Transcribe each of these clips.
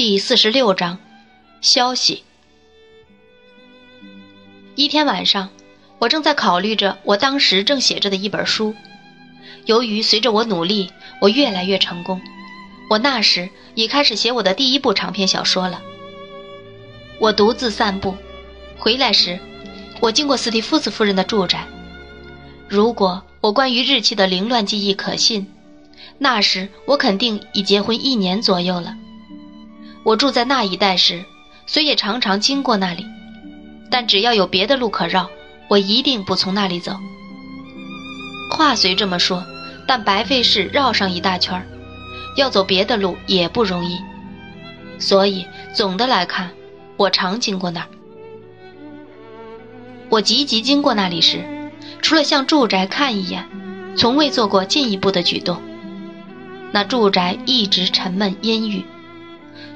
第四十六章，消息。一天晚上，我正在考虑着我当时正写着的一本书。由于随着我努力，我越来越成功，我那时已开始写我的第一部长篇小说了。我独自散步，回来时，我经过斯蒂夫斯夫人的住宅。如果我关于日期的凌乱记忆可信，那时我肯定已结婚一年左右了。我住在那一带时，虽也常常经过那里，但只要有别的路可绕，我一定不从那里走。话虽这么说，但白费事绕上一大圈要走别的路也不容易。所以总的来看，我常经过那儿。我急急经过那里时，除了向住宅看一眼，从未做过进一步的举动。那住宅一直沉闷阴郁。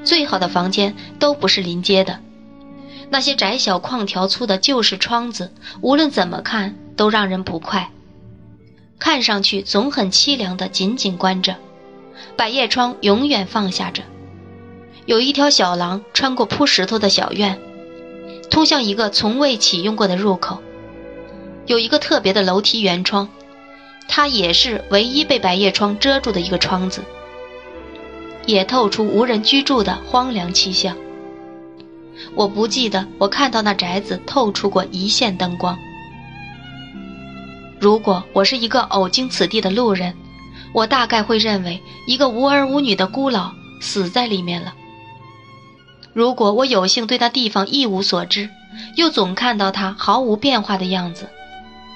最好的房间都不是临街的，那些窄小框条粗的旧式窗子，无论怎么看都让人不快，看上去总很凄凉的紧紧关着，百叶窗永远放下着。有一条小廊穿过铺石头的小院，通向一个从未启用过的入口。有一个特别的楼梯圆窗，它也是唯一被百叶窗遮住的一个窗子。也透出无人居住的荒凉气象。我不记得我看到那宅子透出过一线灯光。如果我是一个偶经此地的路人，我大概会认为一个无儿无女的孤老死在里面了。如果我有幸对那地方一无所知，又总看到它毫无变化的样子，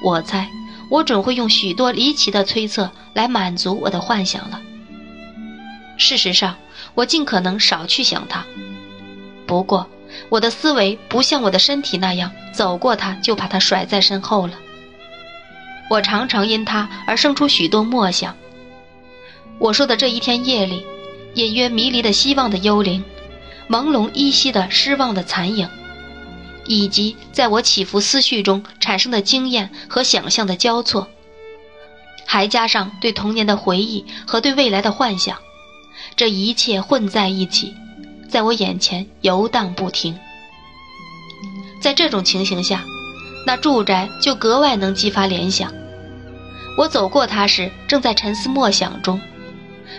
我猜我准会用许多离奇的推测来满足我的幻想了。事实上，我尽可能少去想它。不过，我的思维不像我的身体那样，走过它就把它甩在身后了。我常常因它而生出许多默想。我说的这一天夜里，隐约迷离的希望的幽灵，朦胧依稀的失望的残影，以及在我起伏思绪中产生的经验和想象的交错，还加上对童年的回忆和对未来的幻想。这一切混在一起，在我眼前游荡不停。在这种情形下，那住宅就格外能激发联想。我走过它时，正在沉思默想中，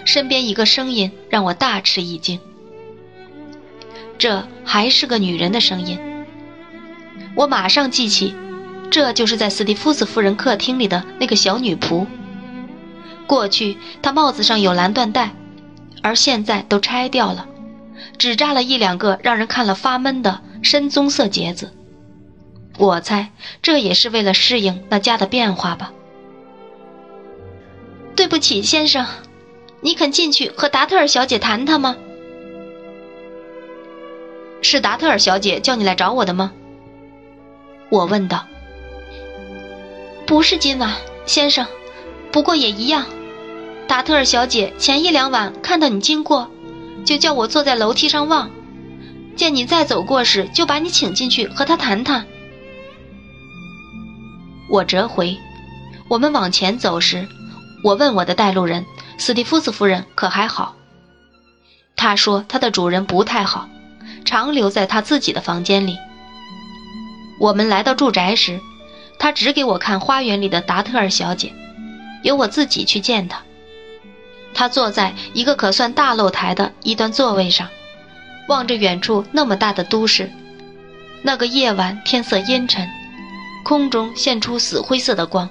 身边一个声音让我大吃一惊。这还是个女人的声音。我马上记起，这就是在斯蒂夫斯夫人客厅里的那个小女仆。过去，她帽子上有蓝缎带。而现在都拆掉了，只扎了一两个让人看了发闷的深棕色结子。我猜这也是为了适应那家的变化吧。对不起，先生，你肯进去和达特尔小姐谈谈吗？是达特尔小姐叫你来找我的吗？我问道。不是今晚，先生，不过也一样。达特尔小姐前一两晚看到你经过，就叫我坐在楼梯上望，见你再走过时，就把你请进去和她谈谈。我折回，我们往前走时，我问我的带路人斯蒂夫斯夫人可还好？他说他的主人不太好，常留在他自己的房间里。我们来到住宅时，他只给我看花园里的达特尔小姐，由我自己去见她。他坐在一个可算大露台的一端座位上，望着远处那么大的都市。那个夜晚天色阴沉，空中现出死灰色的光。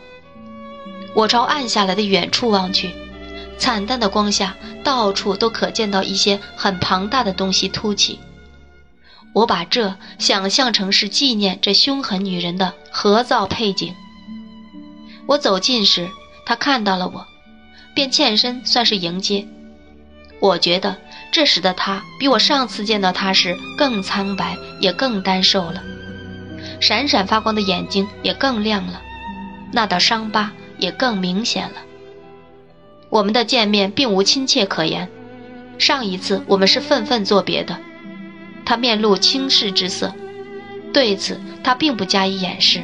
我朝暗下来的远处望去，惨淡的光下，到处都可见到一些很庞大的东西凸起。我把这想象成是纪念这凶狠女人的合造配景。我走近时，他看到了我。便欠身算是迎接，我觉得这时的他比我上次见到他时更苍白，也更单瘦了，闪闪发光的眼睛也更亮了，那道伤疤也更明显了。我们的见面并无亲切可言，上一次我们是愤愤作别的。他面露轻视之色，对此他并不加以掩饰。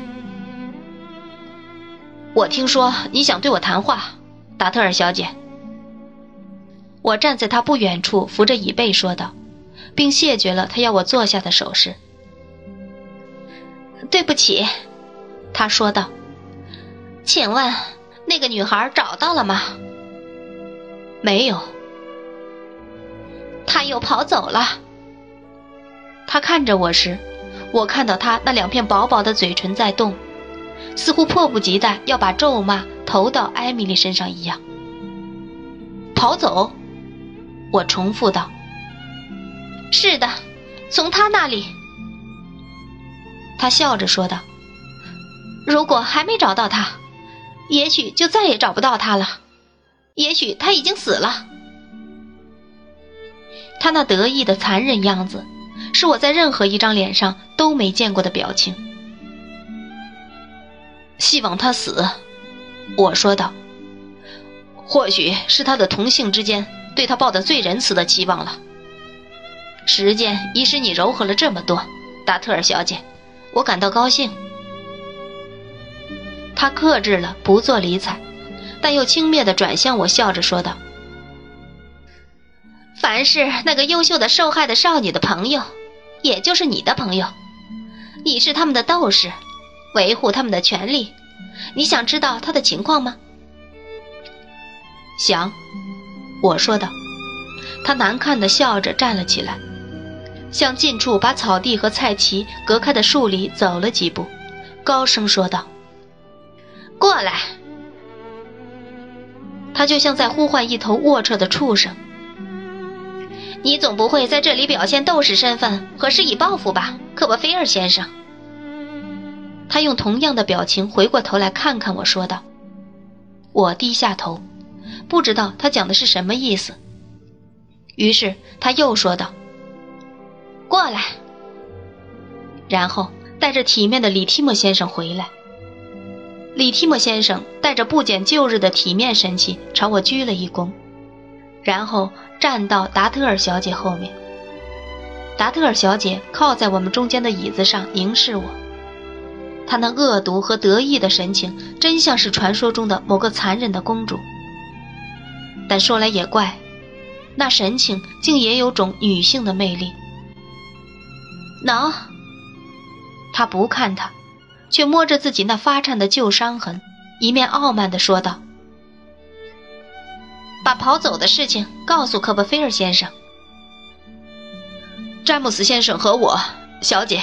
我听说你想对我谈话。达特尔小姐，我站在他不远处扶着椅背说道，并谢绝了他要我坐下的手势。对不起，他说道。请问那个女孩找到了吗？没有。她又跑走了。他看着我时，我看到他那两片薄薄的嘴唇在动，似乎迫不及待要把咒骂投到艾米丽身上一样。跑走，我重复道。是的，从他那里。他笑着说道：“如果还没找到他，也许就再也找不到他了。也许他已经死了。”他那得意的残忍样子，是我在任何一张脸上都没见过的表情。希望他死，我说道。或许是他的同性之间对他抱的最仁慈的期望了。时间已使你柔和了这么多，达特尔小姐。我感到高兴。他克制了，不做理睬，但又轻蔑地转向我，笑着说道：“凡是那个优秀的受害的少女的朋友，也就是你的朋友，你是他们的斗士，维护他们的权利。你想知道他的情况吗？”“想。”我说道。他难看的笑着站了起来。向近处把草地和菜畦隔开的树里走了几步，高声说道：“过来。”他就像在呼唤一头龌龊的畜生。你总不会在这里表现斗士身份和施以报复吧，科波菲尔先生？他用同样的表情回过头来看看我说道。我低下头，不知道他讲的是什么意思。于是他又说道。过来，然后带着体面的李提莫先生回来。李提莫先生带着不减旧日的体面神气朝我鞠了一躬，然后站到达特尔小姐后面。达特尔小姐靠在我们中间的椅子上凝视我，她那恶毒和得意的神情，真像是传说中的某个残忍的公主。但说来也怪，那神情竟也有种女性的魅力。能。他不看他，却摸着自己那发颤的旧伤痕，一面傲慢地说道：“把跑走的事情告诉科波菲尔先生。”詹姆斯先生和我，小姐。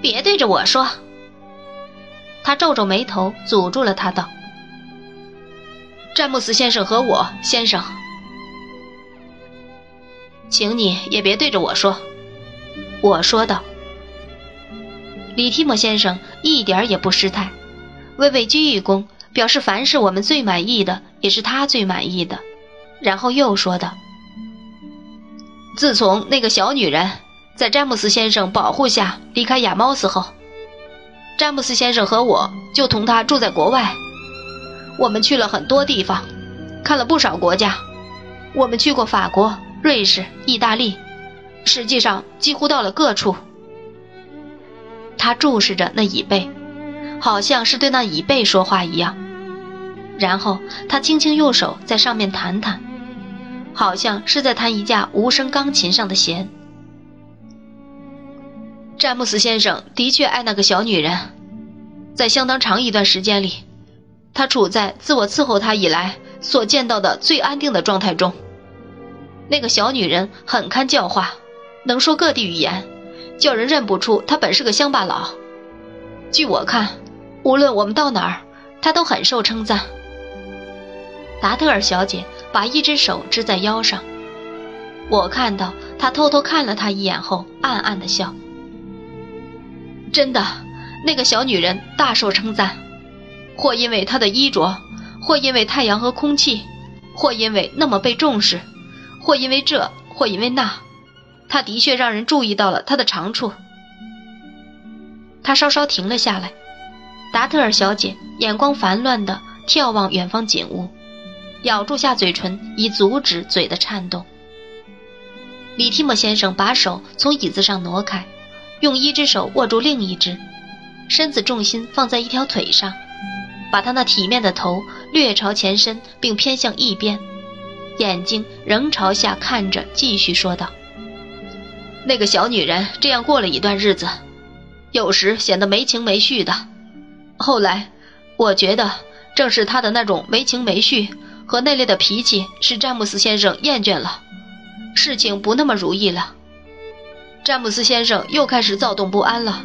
别对着我说。他皱皱眉头，阻住了他，道：“詹姆斯先生和我，先生。”请你也别对着我说，我说道。李提莫先生一点也不失态，微微鞠一躬，表示凡是我们最满意的，也是他最满意的。然后又说道：“自从那个小女人在詹姆斯先生保护下离开亚猫斯后，詹姆斯先生和我就同他住在国外。我们去了很多地方，看了不少国家。我们去过法国。”瑞士、意大利，实际上几乎到了各处。他注视着那椅背，好像是对那椅背说话一样。然后他轻轻用手在上面弹弹，好像是在弹一架无声钢琴上的弦。詹姆斯先生的确爱那个小女人，在相当长一段时间里，他处在自我伺候他以来所见到的最安定的状态中。那个小女人很堪教化，能说各地语言，叫人认不出她本是个乡巴佬。据我看，无论我们到哪儿，她都很受称赞。达特尔小姐把一只手支在腰上，我看到她偷偷看了她一眼后，暗暗的笑。真的，那个小女人大受称赞，或因为她的衣着，或因为太阳和空气，或因为那么被重视。或因为这，或因为那，她的确让人注意到了她的长处。他稍稍停了下来，达特尔小姐眼光烦乱地眺望远方景物，咬住下嘴唇以阻止嘴的颤动。李提莫先生把手从椅子上挪开，用一只手握住另一只，身子重心放在一条腿上，把他那体面的头略朝前伸，并偏向一边。眼睛仍朝下看着，继续说道：“那个小女人这样过了一段日子，有时显得没情没绪的。后来，我觉得正是她的那种没情没绪和那类的脾气，使詹姆斯先生厌倦了，事情不那么如意了。詹姆斯先生又开始躁动不安了。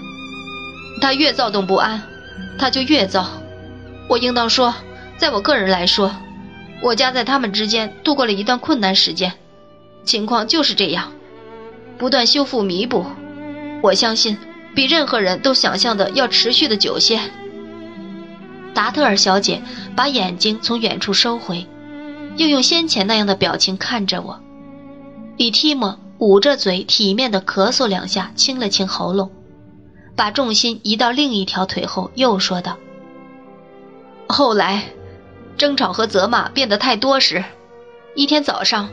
他越躁动不安，他就越躁。我应当说，在我个人来说。”我家在他们之间度过了一段困难时间，情况就是这样，不断修复弥补。我相信比任何人都想象的要持续的久些。达特尔小姐把眼睛从远处收回，又用先前那样的表情看着我。李提莫捂着嘴，体面的咳嗽两下，清了清喉咙，把重心移到另一条腿后，又说道：“后来。”争吵和责骂变得太多时，一天早上，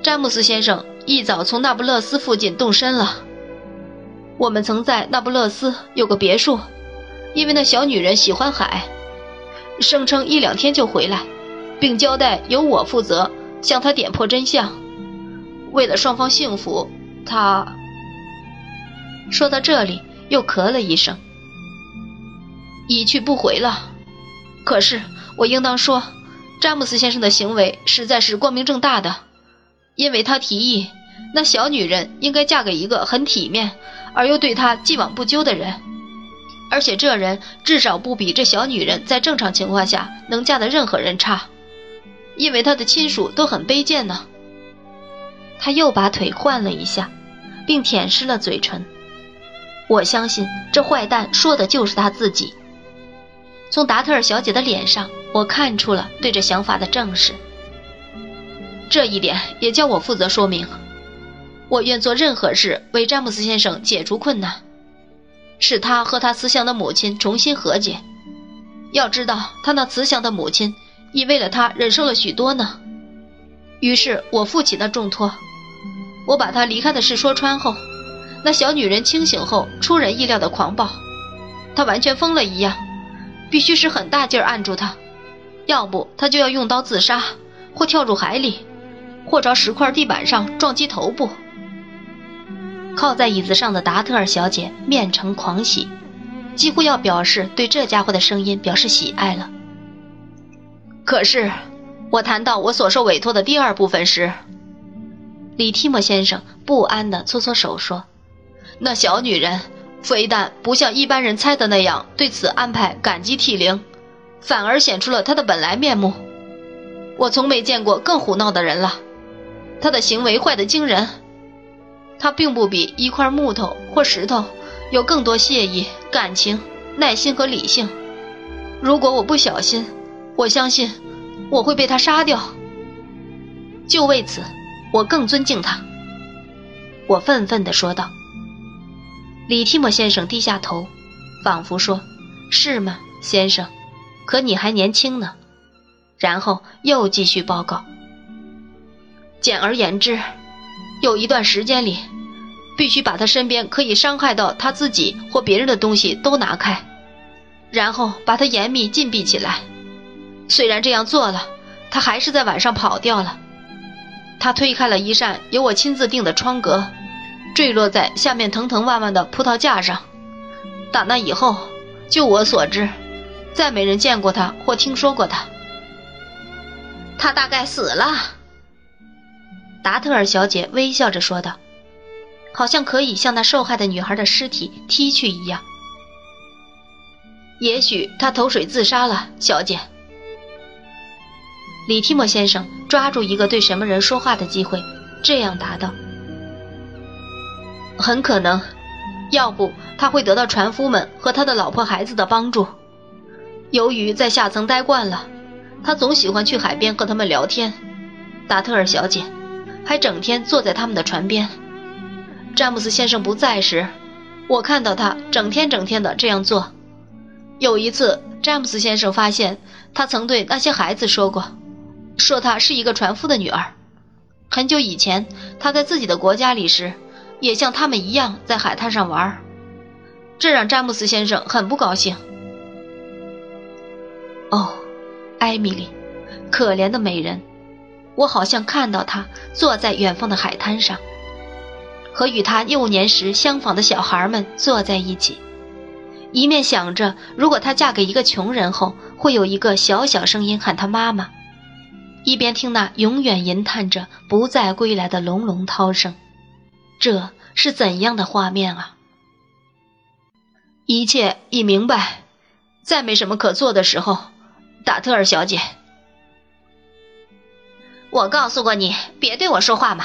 詹姆斯先生一早从那不勒斯附近动身了。我们曾在那不勒斯有个别墅，因为那小女人喜欢海，声称一两天就回来，并交代由我负责向她点破真相。为了双方幸福，他说到这里又咳了一声，一去不回了。可是。我应当说，詹姆斯先生的行为实在是光明正大的，因为他提议那小女人应该嫁给一个很体面而又对她既往不咎的人，而且这人至少不比这小女人在正常情况下能嫁的任何人差，因为他的亲属都很卑贱呢。他又把腿换了一下，并舔湿了嘴唇。我相信这坏蛋说的就是他自己。从达特尔小姐的脸上，我看出了对这想法的正视。这一点也叫我负责说明。我愿做任何事为詹姆斯先生解除困难，使他和他慈祥的母亲重新和解。要知道，他那慈祥的母亲已为了他忍受了许多呢。于是我负起那重托。我把她离开的事说穿后，那小女人清醒后出人意料的狂暴，她完全疯了一样。必须使很大劲儿按住她，要不她就要用刀自杀，或跳入海里，或朝石块地板上撞击头部。靠在椅子上的达特尔小姐面呈狂喜，几乎要表示对这家伙的声音表示喜爱了。可是，我谈到我所受委托的第二部分时，李提莫先生不安地搓搓手说：“那小女人。”非但不像一般人猜的那样对此安排感激涕零，反而显出了她的本来面目。我从没见过更胡闹的人了。他的行为坏得惊人。他并不比一块木头或石头有更多谢意、感情、耐心和理性。如果我不小心，我相信我会被他杀掉。就为此，我更尊敬他。我愤愤地说道。李提莫先生低下头，仿佛说：“是吗，先生？可你还年轻呢。”然后又继续报告。简而言之，有一段时间里，必须把他身边可以伤害到他自己或别人的东西都拿开，然后把他严密禁闭起来。虽然这样做了，他还是在晚上跑掉了。他推开了一扇由我亲自定的窗格。坠落在下面藤藤蔓蔓的葡萄架上。打那以后，就我所知，再没人见过他或听说过他。他大概死了。达特尔小姐微笑着说道，好像可以向那受害的女孩的尸体踢去一样。也许他投水自杀了，小姐。李提莫先生抓住一个对什么人说话的机会，这样答道。很可能，要不他会得到船夫们和他的老婆孩子的帮助。由于在下层待惯了，他总喜欢去海边和他们聊天。达特尔小姐还整天坐在他们的船边。詹姆斯先生不在时，我看到他整天整天的这样做。有一次，詹姆斯先生发现他曾对那些孩子说过，说她是一个船夫的女儿。很久以前，她在自己的国家里时。也像他们一样在海滩上玩，这让詹姆斯先生很不高兴。哦，艾米丽，可怜的美人，我好像看到她坐在远方的海滩上，和与她幼年时相仿的小孩们坐在一起，一面想着如果她嫁给一个穷人后，会有一个小小声音喊她妈妈，一边听那永远吟叹着不再归来的隆隆涛声。这是怎样的画面啊！一切已明白，再没什么可做的时候，达特尔小姐。我告诉过你，别对我说话嘛。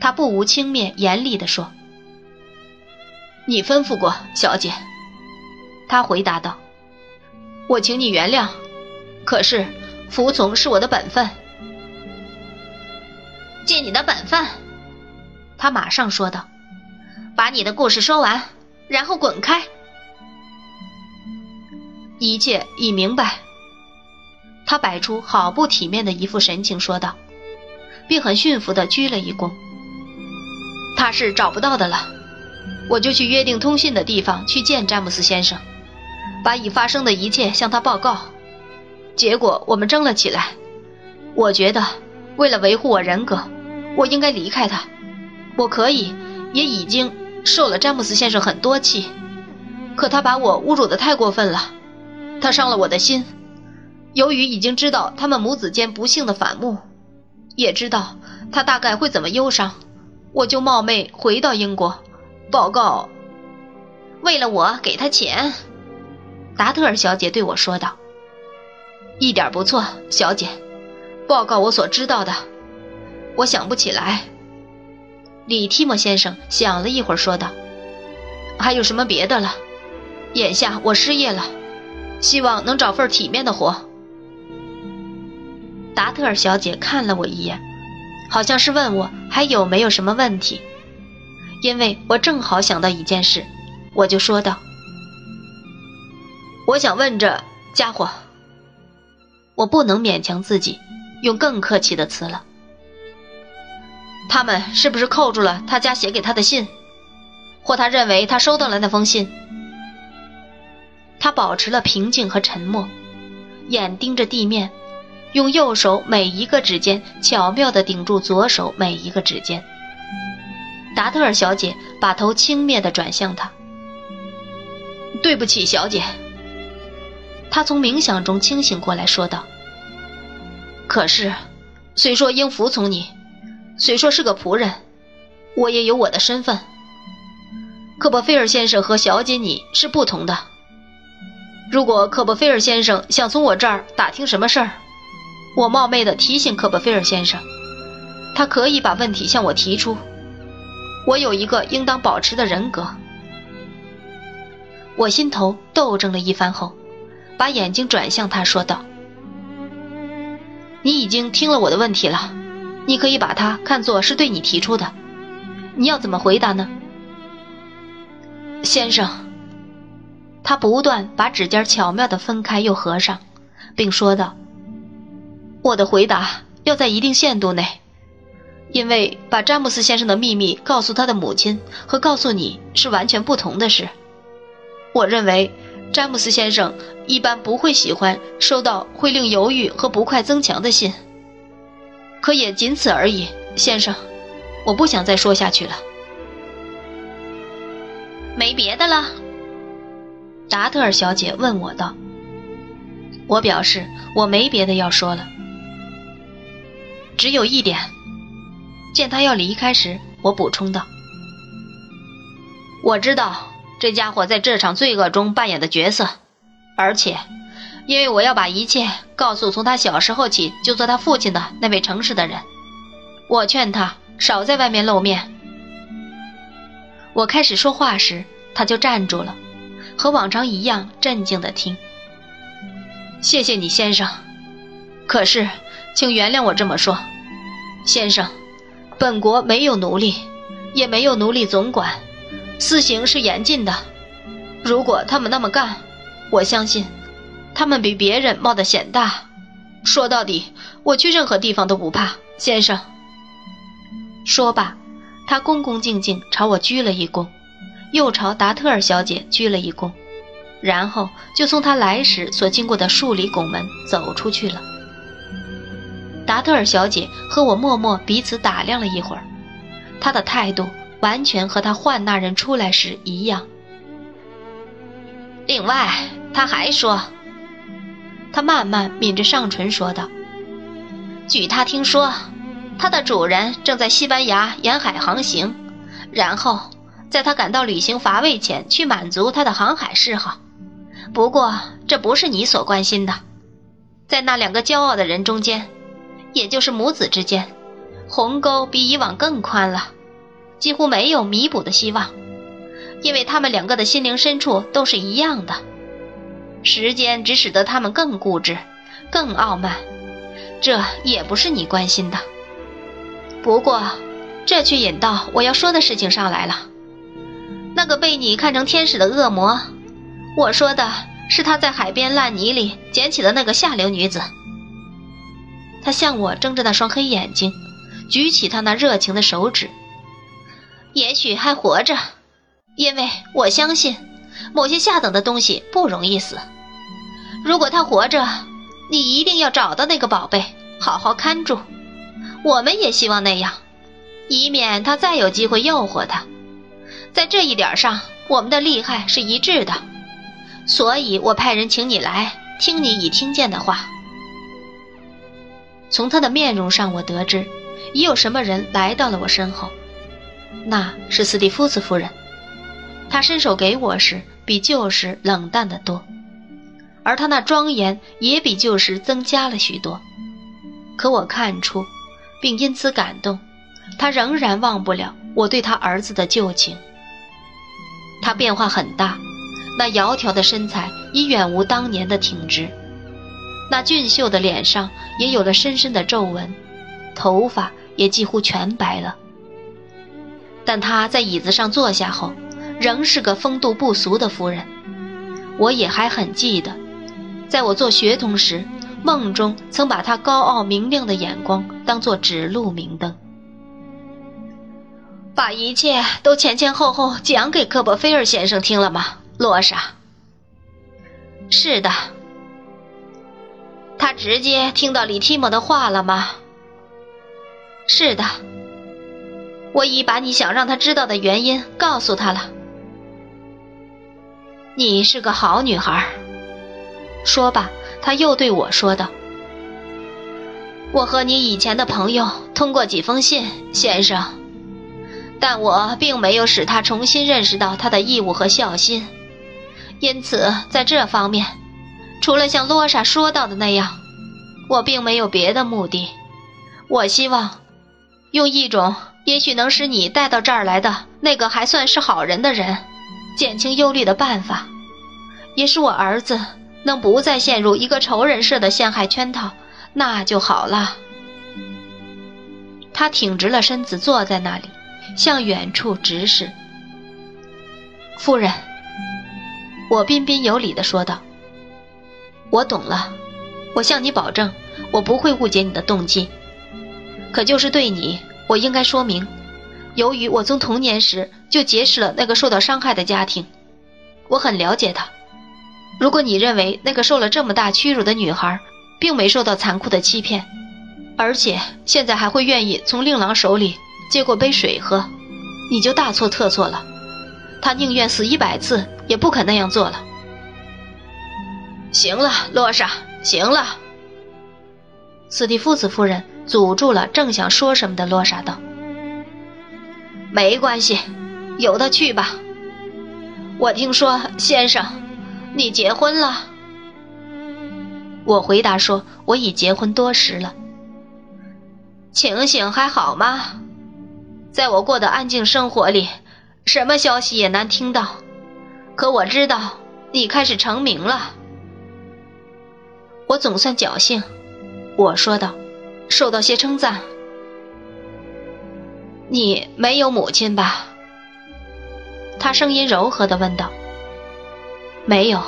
他不无轻蔑，严厉地说：“你吩咐过，小姐。”他回答道：“我请你原谅，可是服从是我的本分。”尽你的本分，他马上说道：“把你的故事说完，然后滚开。一切已明白。”他摆出好不体面的一副神情，说道，并很驯服地鞠了一躬。他是找不到的了，我就去约定通信的地方去见詹姆斯先生，把已发生的一切向他报告。结果我们争了起来。我觉得，为了维护我人格，我应该离开他。我可以，也已经受了詹姆斯先生很多气，可他把我侮辱得太过分了，他伤了我的心。由于已经知道他们母子间不幸的反目，也知道他大概会怎么忧伤，我就冒昧回到英国，报告。为了我给他钱，达特尔小姐对我说道：“一点不错，小姐。报告我所知道的，我想不起来。”李提莫先生想了一会儿，说道：“还有什么别的了？眼下我失业了，希望能找份体面的活。”达特尔小姐看了我一眼，好像是问我还有没有什么问题。因为我正好想到一件事，我就说道：“我想问这家伙。”我不能勉强自己用更客气的词了。他们是不是扣住了他家写给他的信，或他认为他收到了那封信？他保持了平静和沉默，眼盯着地面。用右手每一个指尖巧妙地顶住左手每一个指尖。达特尔小姐把头轻蔑地转向他。对不起，小姐。他从冥想中清醒过来说道：“可是，虽说应服从你，虽说是个仆人，我也有我的身份。科伯菲尔先生和小姐你是不同的。如果科伯菲尔先生想从我这儿打听什么事儿，我冒昧的提醒科伯菲尔先生，他可以把问题向我提出。我有一个应当保持的人格。我心头斗争了一番后，把眼睛转向他，说道：“你已经听了我的问题了，你可以把它看作是对你提出的。你要怎么回答呢，先生？”他不断把指尖巧妙地分开又合上，并说道。我的回答要在一定限度内，因为把詹姆斯先生的秘密告诉他的母亲和告诉你是完全不同的事。我认为詹姆斯先生一般不会喜欢收到会令犹豫和不快增强的信，可也仅此而已，先生。我不想再说下去了。没别的了？达特尔小姐问我道。我表示我没别的要说了。只有一点，见他要离开时，我补充道：“我知道这家伙在这场罪恶中扮演的角色，而且，因为我要把一切告诉从他小时候起就做他父亲的那位诚实的人，我劝他少在外面露面。”我开始说话时，他就站住了，和往常一样镇静地听。谢谢你，先生。可是。请原谅我这么说，先生，本国没有奴隶，也没有奴隶总管，私刑是严禁的。如果他们那么干，我相信，他们比别人冒的险大。说到底，我去任何地方都不怕，先生。说罢，他恭恭敬敬朝我鞠了一躬，又朝达特尔小姐鞠了一躬，然后就从他来时所经过的数里拱门走出去了。达特尔小姐和我默默彼此打量了一会儿，她的态度完全和他换那人出来时一样。另外，他还说，他慢慢抿着上唇说道：“据他听说，他的主人正在西班牙沿海航行，然后在他感到旅行乏味前去满足他的航海嗜好。不过，这不是你所关心的。在那两个骄傲的人中间，也就是母子之间，鸿沟比以往更宽了，几乎没有弥补的希望。”因为他们两个的心灵深处都是一样的，时间只使得他们更固执、更傲慢，这也不是你关心的。不过，这却引到我要说的事情上来了。那个被你看成天使的恶魔，我说的是他在海边烂泥里捡起的那个下流女子。他向我睁着那双黑眼睛，举起他那热情的手指，也许还活着。因为我相信，某些下等的东西不容易死。如果他活着，你一定要找到那个宝贝，好好看住。我们也希望那样，以免他再有机会诱惑他。在这一点上，我们的利害是一致的。所以我派人请你来，听你已听见的话。从他的面容上，我得知，已有什么人来到了我身后。那是斯蒂夫斯夫人。他伸手给我时，比旧时冷淡得多，而他那庄严也比旧时增加了许多。可我看出，并因此感动，他仍然忘不了我对他儿子的旧情。他变化很大，那窈窕的身材已远无当年的挺直，那俊秀的脸上也有了深深的皱纹，头发也几乎全白了。但他在椅子上坐下后。仍是个风度不俗的夫人，我也还很记得，在我做学童时，梦中曾把她高傲明亮的眼光当作指路明灯，把一切都前前后后讲给科波菲尔先生听了吗，罗莎？是的。他直接听到李提莫的话了吗？是的。我已把你想让他知道的原因告诉他了。你是个好女孩。说吧，他又对我说道：“我和你以前的朋友通过几封信，先生，但我并没有使他重新认识到他的义务和孝心。因此，在这方面，除了像罗莎说到的那样，我并没有别的目的。我希望用一种也许能使你带到这儿来的那个还算是好人的人。”减轻忧虑的办法，也是我儿子能不再陷入一个仇人似的陷害圈套，那就好了。他挺直了身子，坐在那里，向远处直视。夫人，我彬彬有礼地说道：“我懂了，我向你保证，我不会误解你的动机。可就是对你，我应该说明。”由于我从童年时就结识了那个受到伤害的家庭，我很了解他。如果你认为那个受了这么大屈辱的女孩，并没受到残酷的欺骗，而且现在还会愿意从令郎手里接过杯水喝，你就大错特错了。他宁愿死一百次，也不肯那样做了。行了，洛莎，行了。斯蒂夫斯夫人阻住了正想说什么的洛莎，道。没关系，由他去吧。我听说，先生，你结婚了。我回答说，我已结婚多时了。情形还好吗？在我过的安静生活里，什么消息也难听到。可我知道，你开始成名了。我总算侥幸，我说道，受到些称赞。你没有母亲吧？他声音柔和的问道。没有。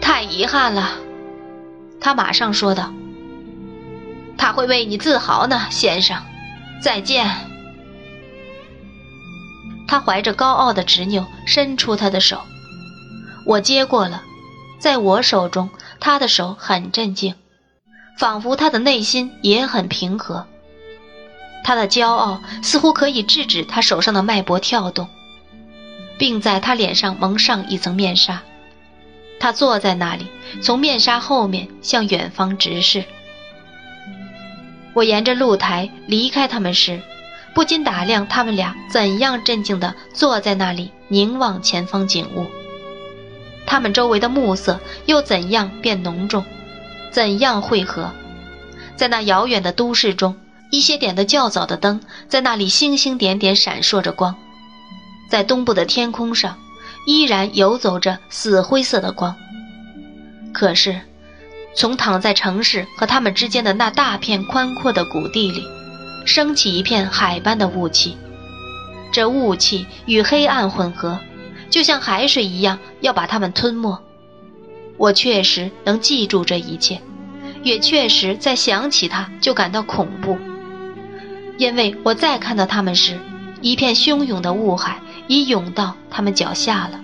太遗憾了，他马上说道。他会为你自豪呢，先生。再见。他怀着高傲的执拗伸出他的手，我接过了，在我手中，他的手很镇静，仿佛他的内心也很平和。他的骄傲似乎可以制止他手上的脉搏跳动，并在他脸上蒙上一层面纱。他坐在那里，从面纱后面向远方直视。我沿着露台离开他们时，不禁打量他们俩怎样镇静地坐在那里凝望前方景物。他们周围的暮色又怎样变浓重，怎样汇合？在那遥远的都市中，一些点的较早的灯在那里星星点点闪烁着光，在东部的天空上。依然游走着死灰色的光。可是，从躺在城市和他们之间的那大片宽阔的谷地里，升起一片海般的雾气。这雾气与黑暗混合，就像海水一样要把它们吞没。我确实能记住这一切，也确实在想起他就感到恐怖，因为我再看到他们时，一片汹涌的雾海。已涌到他们脚下了。